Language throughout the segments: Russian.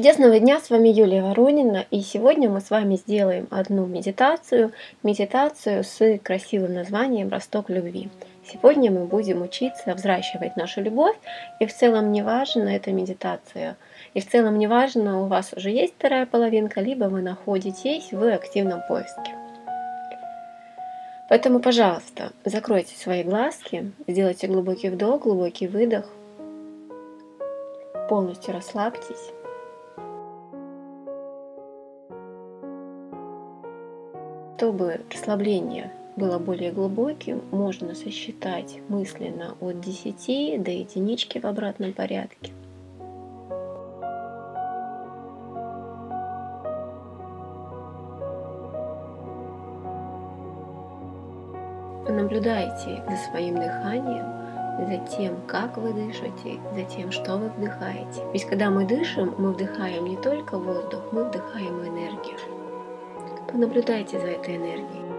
Чудесного дня, с вами Юлия Воронина, и сегодня мы с вами сделаем одну медитацию, медитацию с красивым названием «Росток любви». Сегодня мы будем учиться взращивать нашу любовь, и в целом не важно эта медитация, и в целом не важно, у вас уже есть вторая половинка, либо вы находитесь в активном поиске. Поэтому, пожалуйста, закройте свои глазки, сделайте глубокий вдох, глубокий выдох, полностью расслабьтесь. Чтобы расслабление было более глубоким, можно сосчитать мысленно от 10 до единички в обратном порядке. Наблюдайте за своим дыханием, за тем, как вы дышите, за тем, что вы вдыхаете. Ведь когда мы дышим, мы вдыхаем не только воздух, мы вдыхаем энергию. Понаблюдайте за этой энергией.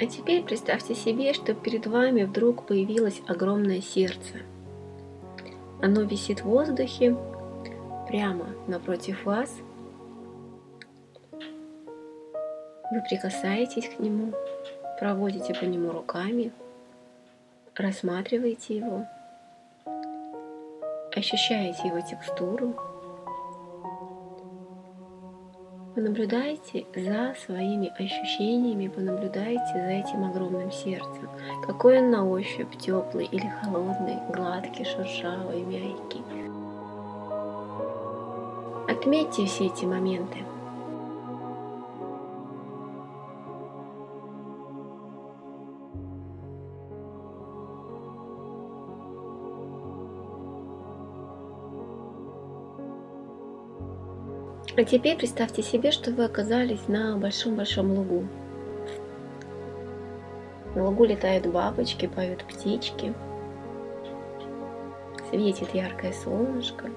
А теперь представьте себе, что перед вами вдруг появилось огромное сердце. Оно висит в воздухе прямо напротив вас. Вы прикасаетесь к нему, проводите по нему руками – рассматриваете его, ощущаете его текстуру, Понаблюдайте за своими ощущениями, понаблюдайте за этим огромным сердцем. Какой он на ощупь, теплый или холодный, гладкий, шершавый, мягкий. Отметьте все эти моменты. А теперь представьте себе, что вы оказались на большом-большом лугу. На лугу летают бабочки, поют птички. Светит яркое солнышко.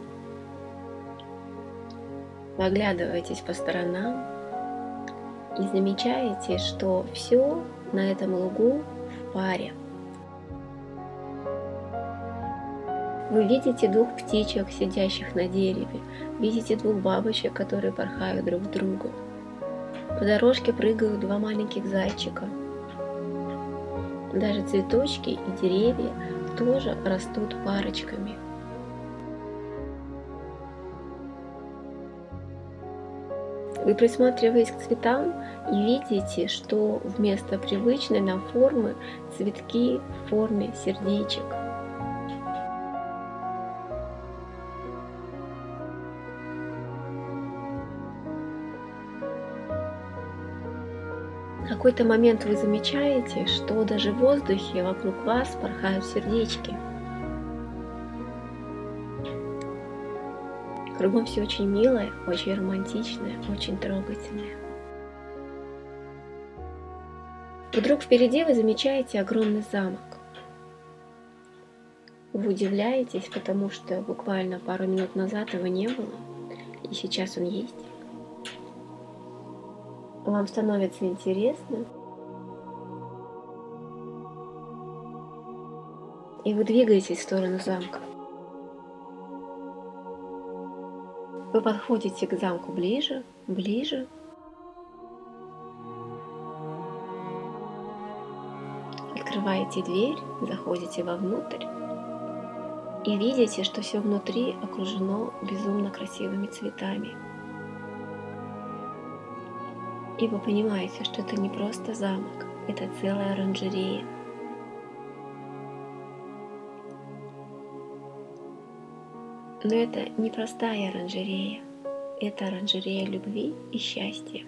Вы оглядываетесь по сторонам и замечаете, что все на этом лугу в паре – Вы видите двух птичек, сидящих на дереве, видите двух бабочек, которые порхают друг к другу. По дорожке прыгают два маленьких зайчика. Даже цветочки и деревья тоже растут парочками. Вы присматриваясь к цветам и видите, что вместо привычной нам формы цветки в форме сердечек. Какой-то момент вы замечаете, что даже в воздухе вокруг вас порхают сердечки. Кругом все очень милое, очень романтичное, очень трогательное. Вдруг впереди вы замечаете огромный замок. Вы удивляетесь, потому что буквально пару минут назад его не было, и сейчас он есть вам становится интересно, и вы двигаетесь в сторону замка. Вы подходите к замку ближе, ближе. Открываете дверь, заходите вовнутрь и видите, что все внутри окружено безумно красивыми цветами. И вы понимаете, что это не просто замок, это целая оранжерея. Но это не простая оранжерея, это оранжерея любви и счастья.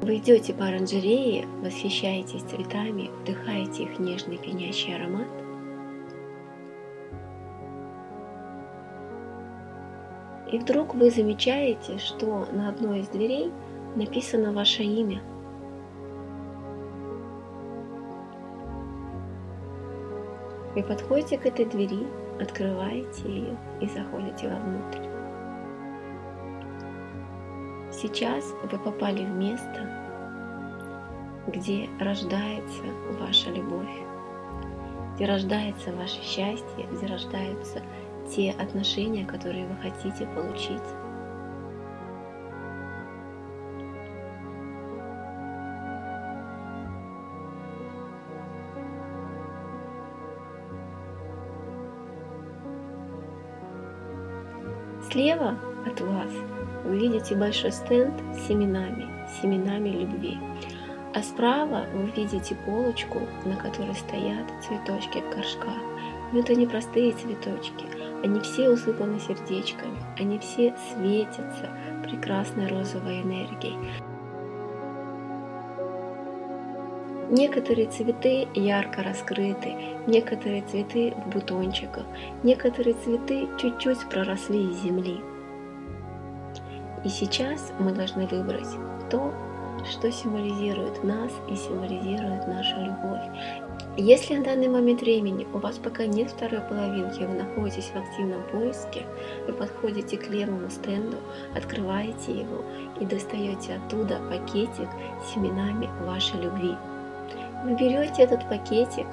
Вы идете по оранжерее, восхищаетесь цветами, вдыхаете их нежный пенящий аромат – И вдруг вы замечаете, что на одной из дверей написано ваше имя. Вы подходите к этой двери, открываете ее и заходите вовнутрь. Сейчас вы попали в место, где рождается ваша любовь, где рождается ваше счастье, где рождаются те отношения, которые вы хотите получить. Слева от вас вы видите большой стенд с семенами, семенами любви. А справа вы видите полочку, на которой стоят цветочки в горшках. Но это не простые цветочки, они все усыпаны сердечками, они все светятся прекрасной розовой энергией. Некоторые цветы ярко раскрыты, некоторые цветы в бутончиках, некоторые цветы чуть-чуть проросли из земли. И сейчас мы должны выбрать то, что символизирует нас и символизирует нашу любовь. Если на данный момент времени у вас пока нет второй половинки, вы находитесь в активном поиске, вы подходите к левому стенду, открываете его и достаете оттуда пакетик с семенами вашей любви. Вы берете этот пакетик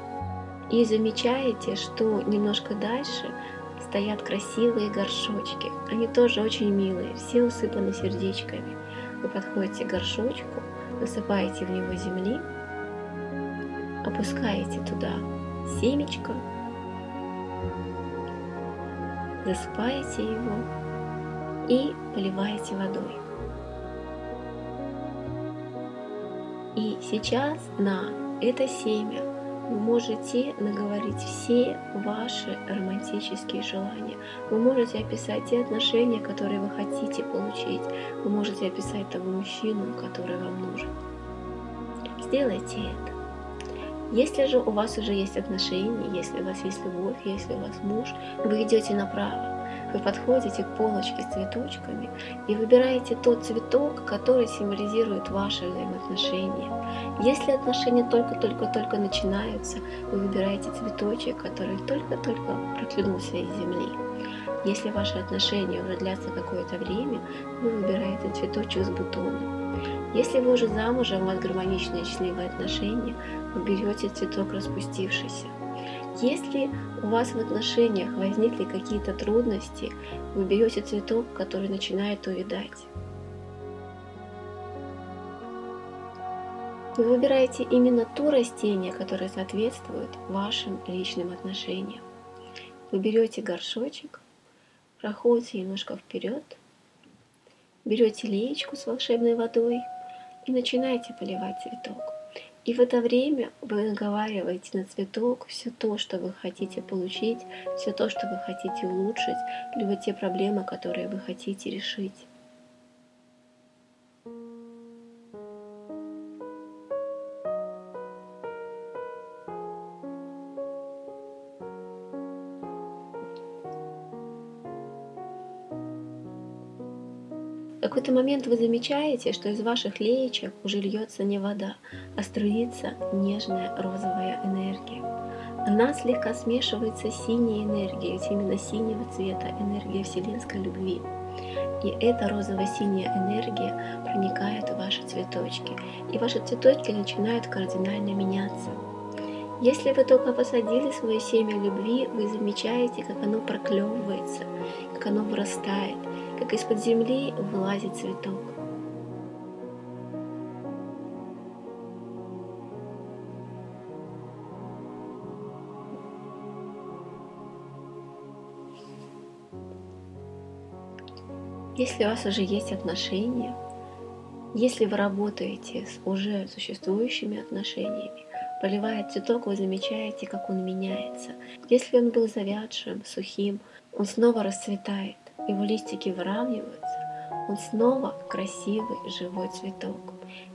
и замечаете, что немножко дальше стоят красивые горшочки. Они тоже очень милые, все усыпаны сердечками. Вы подходите к горшочку, насыпаете в него земли, опускаете туда семечко, засыпаете его и поливаете водой. И сейчас на это семя вы можете наговорить все ваши романтические желания. Вы можете описать те отношения, которые вы хотите получить. Вы можете описать того мужчину, который вам нужен. Сделайте это. Если же у вас уже есть отношения, если у вас есть любовь, если у вас муж, вы идете направо. Вы подходите к полочке с цветочками и выбираете тот цветок, который символизирует ваши взаимоотношения. Если отношения только-только-только начинаются, вы выбираете цветочек, который только-только проклюнулся из земли. Если ваши отношения уже длятся какое-то время, вы выбираете цветочек с бутоном. Если вы уже замужем, у вас гармоничные счастливые отношения, вы берете цветок распустившийся. Если у вас в отношениях возникли какие-то трудности, вы берете цветок, который начинает увядать. Вы выбираете именно то растение, которое соответствует вашим личным отношениям. Вы берете горшочек, проходите немножко вперед, берете леечку с волшебной водой и начинаете поливать цветок. И в это время вы наговариваете на цветок все то, что вы хотите получить, все то, что вы хотите улучшить, либо те проблемы, которые вы хотите решить. Какой-то момент вы замечаете, что из ваших леечек уже льется не вода, а струится нежная розовая энергия. Она слегка смешивается с синей энергией, ведь именно синего цвета энергия вселенской любви. И эта розово-синяя энергия проникает в ваши цветочки, и ваши цветочки начинают кардинально меняться. Если вы только посадили свое семя любви, вы замечаете, как оно проклевывается, как оно вырастает, как из-под земли вылазит цветок. Если у вас уже есть отношения, если вы работаете с уже существующими отношениями, поливая цветок, вы замечаете, как он меняется. Если он был завядшим, сухим, он снова расцветает его листики выравниваются, он снова красивый живой цветок.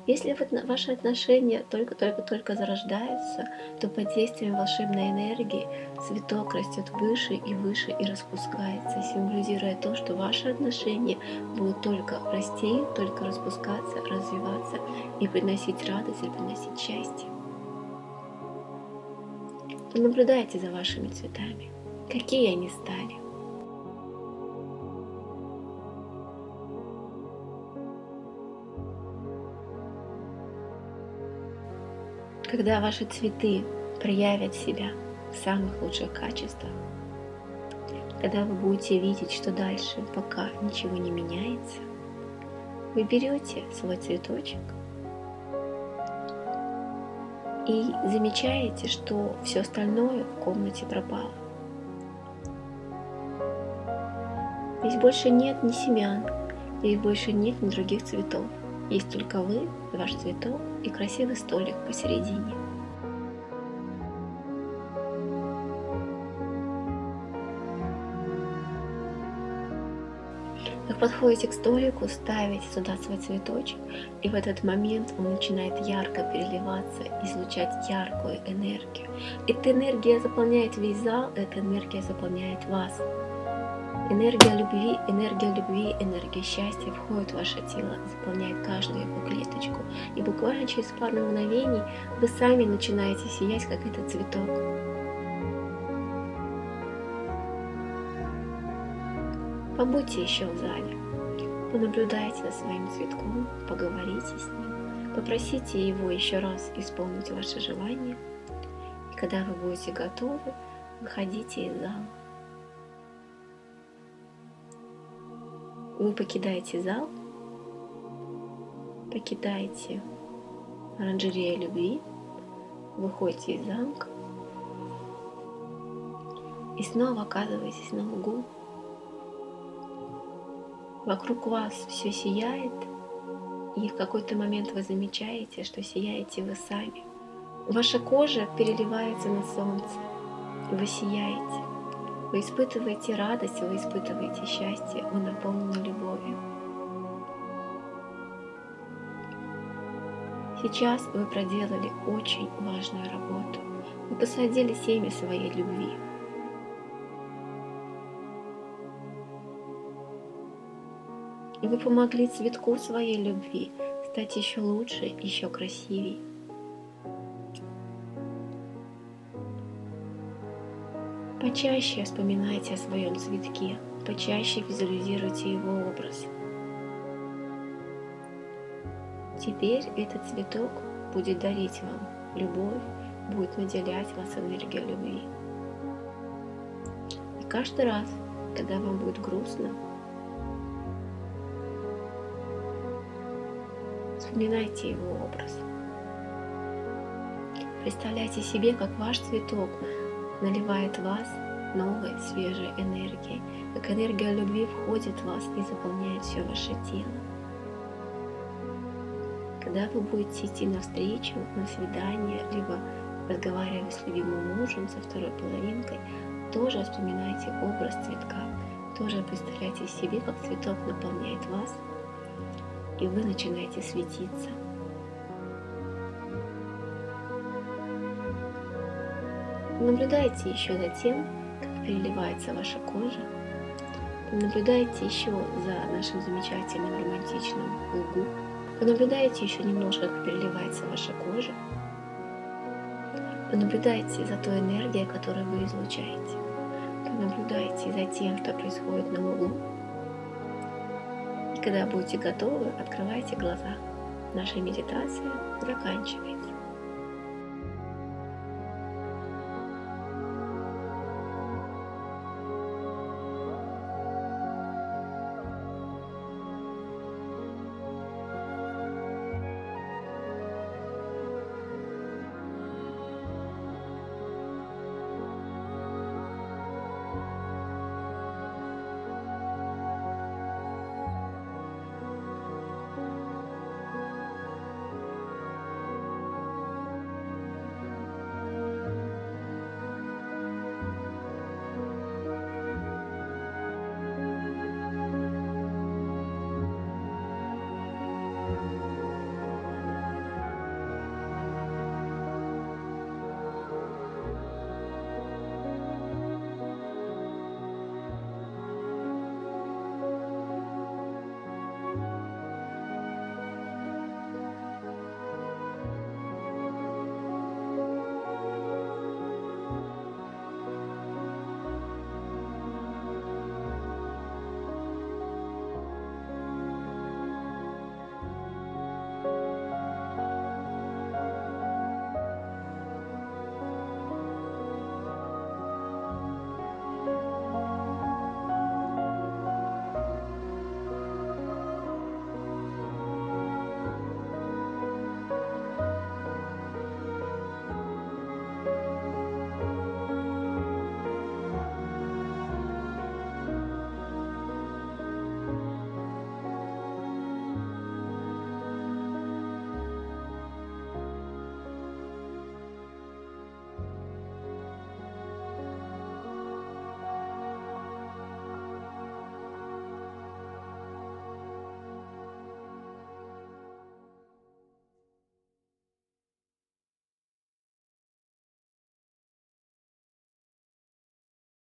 Если ваши отношения только-только-только зарождаются, то под действием волшебной энергии цветок растет выше и выше и распускается, символизируя то, что ваши отношения будут только расти, только распускаться, развиваться и приносить радость и приносить счастье. Наблюдайте за вашими цветами, какие они стали. Когда ваши цветы проявят себя в самых лучших качествах, когда вы будете видеть, что дальше пока ничего не меняется, вы берете свой цветочек и замечаете, что все остальное в комнате пропало. Здесь больше нет ни семян, здесь больше нет ни других цветов. Есть только вы, ваш цветок и красивый столик посередине. Как подходите к столику, ставите сюда свой цветочек, и в этот момент он начинает ярко переливаться, излучать яркую энергию. Эта энергия заполняет весь зал, эта энергия заполняет вас. Энергия любви, энергия любви, энергия счастья входит в ваше тело, заполняет каждую его клеточку. И буквально через пару мгновений вы сами начинаете сиять, как этот цветок. Побудьте еще в зале, понаблюдайте за своим цветком, поговорите с ним, попросите его еще раз исполнить ваше желание. И когда вы будете готовы, выходите из зала. Вы покидаете зал, покидаете оранжерею любви, выходите из замка и снова оказываетесь на лугу. Вокруг вас все сияет, и в какой-то момент вы замечаете, что сияете вы сами. Ваша кожа переливается на солнце, и вы сияете. Вы испытываете радость, вы испытываете счастье, вы наполнены любовью. Сейчас вы проделали очень важную работу. Вы посадили семя своей любви. И вы помогли цветку своей любви стать еще лучше, еще красивее. Почаще вспоминайте о своем цветке, почаще визуализируйте его образ. Теперь этот цветок будет дарить вам любовь, будет наделять вас энергией любви. И каждый раз, когда вам будет грустно, вспоминайте его образ. Представляйте себе, как ваш цветок наливает вас новой, свежей энергией, как энергия любви входит в вас и заполняет все ваше тело. Когда вы будете идти на встречу, на свидание, либо разговаривать с любимым мужем, со второй половинкой, тоже вспоминайте образ цветка, тоже представляйте себе, как цветок наполняет вас, и вы начинаете светиться – Наблюдайте еще за тем, как переливается ваша кожа. Наблюдайте еще за нашим замечательным романтичным лугу. Понаблюдайте еще немножко, как переливается ваша кожа. Понаблюдайте за той энергией, которую вы излучаете. Понаблюдайте за тем, что происходит на лугу. И когда будете готовы, открывайте глаза. Наша медитация заканчивается.